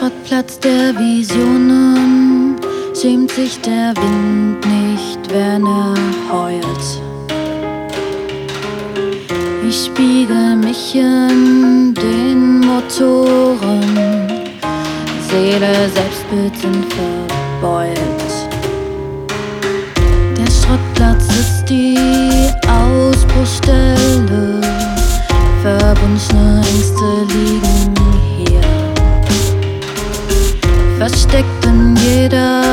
Schrottplatz der Visionen schämt sich der Wind nicht, wenn er heult. Ich spiegel mich in den Motoren, Seele, Selbstbild sind verbeult. Der Schrottplatz ist die Versteckt in jeder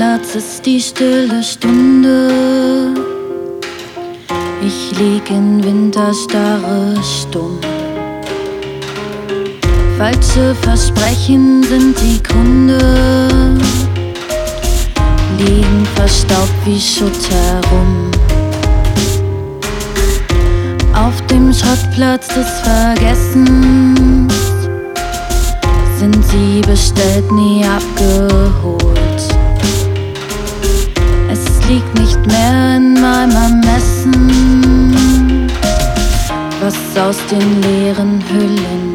Schrottplatz ist die stille Stunde. Ich lieg in Winterstarre stumm. Falsche Versprechen sind die Kunde, liegen verstaubt wie Schutt herum. Auf dem Schrottplatz des Vergessens sind sie bestellt, nie abgeholt. Liegt nicht mehr in meinem Ermessen, was aus den leeren Hüllen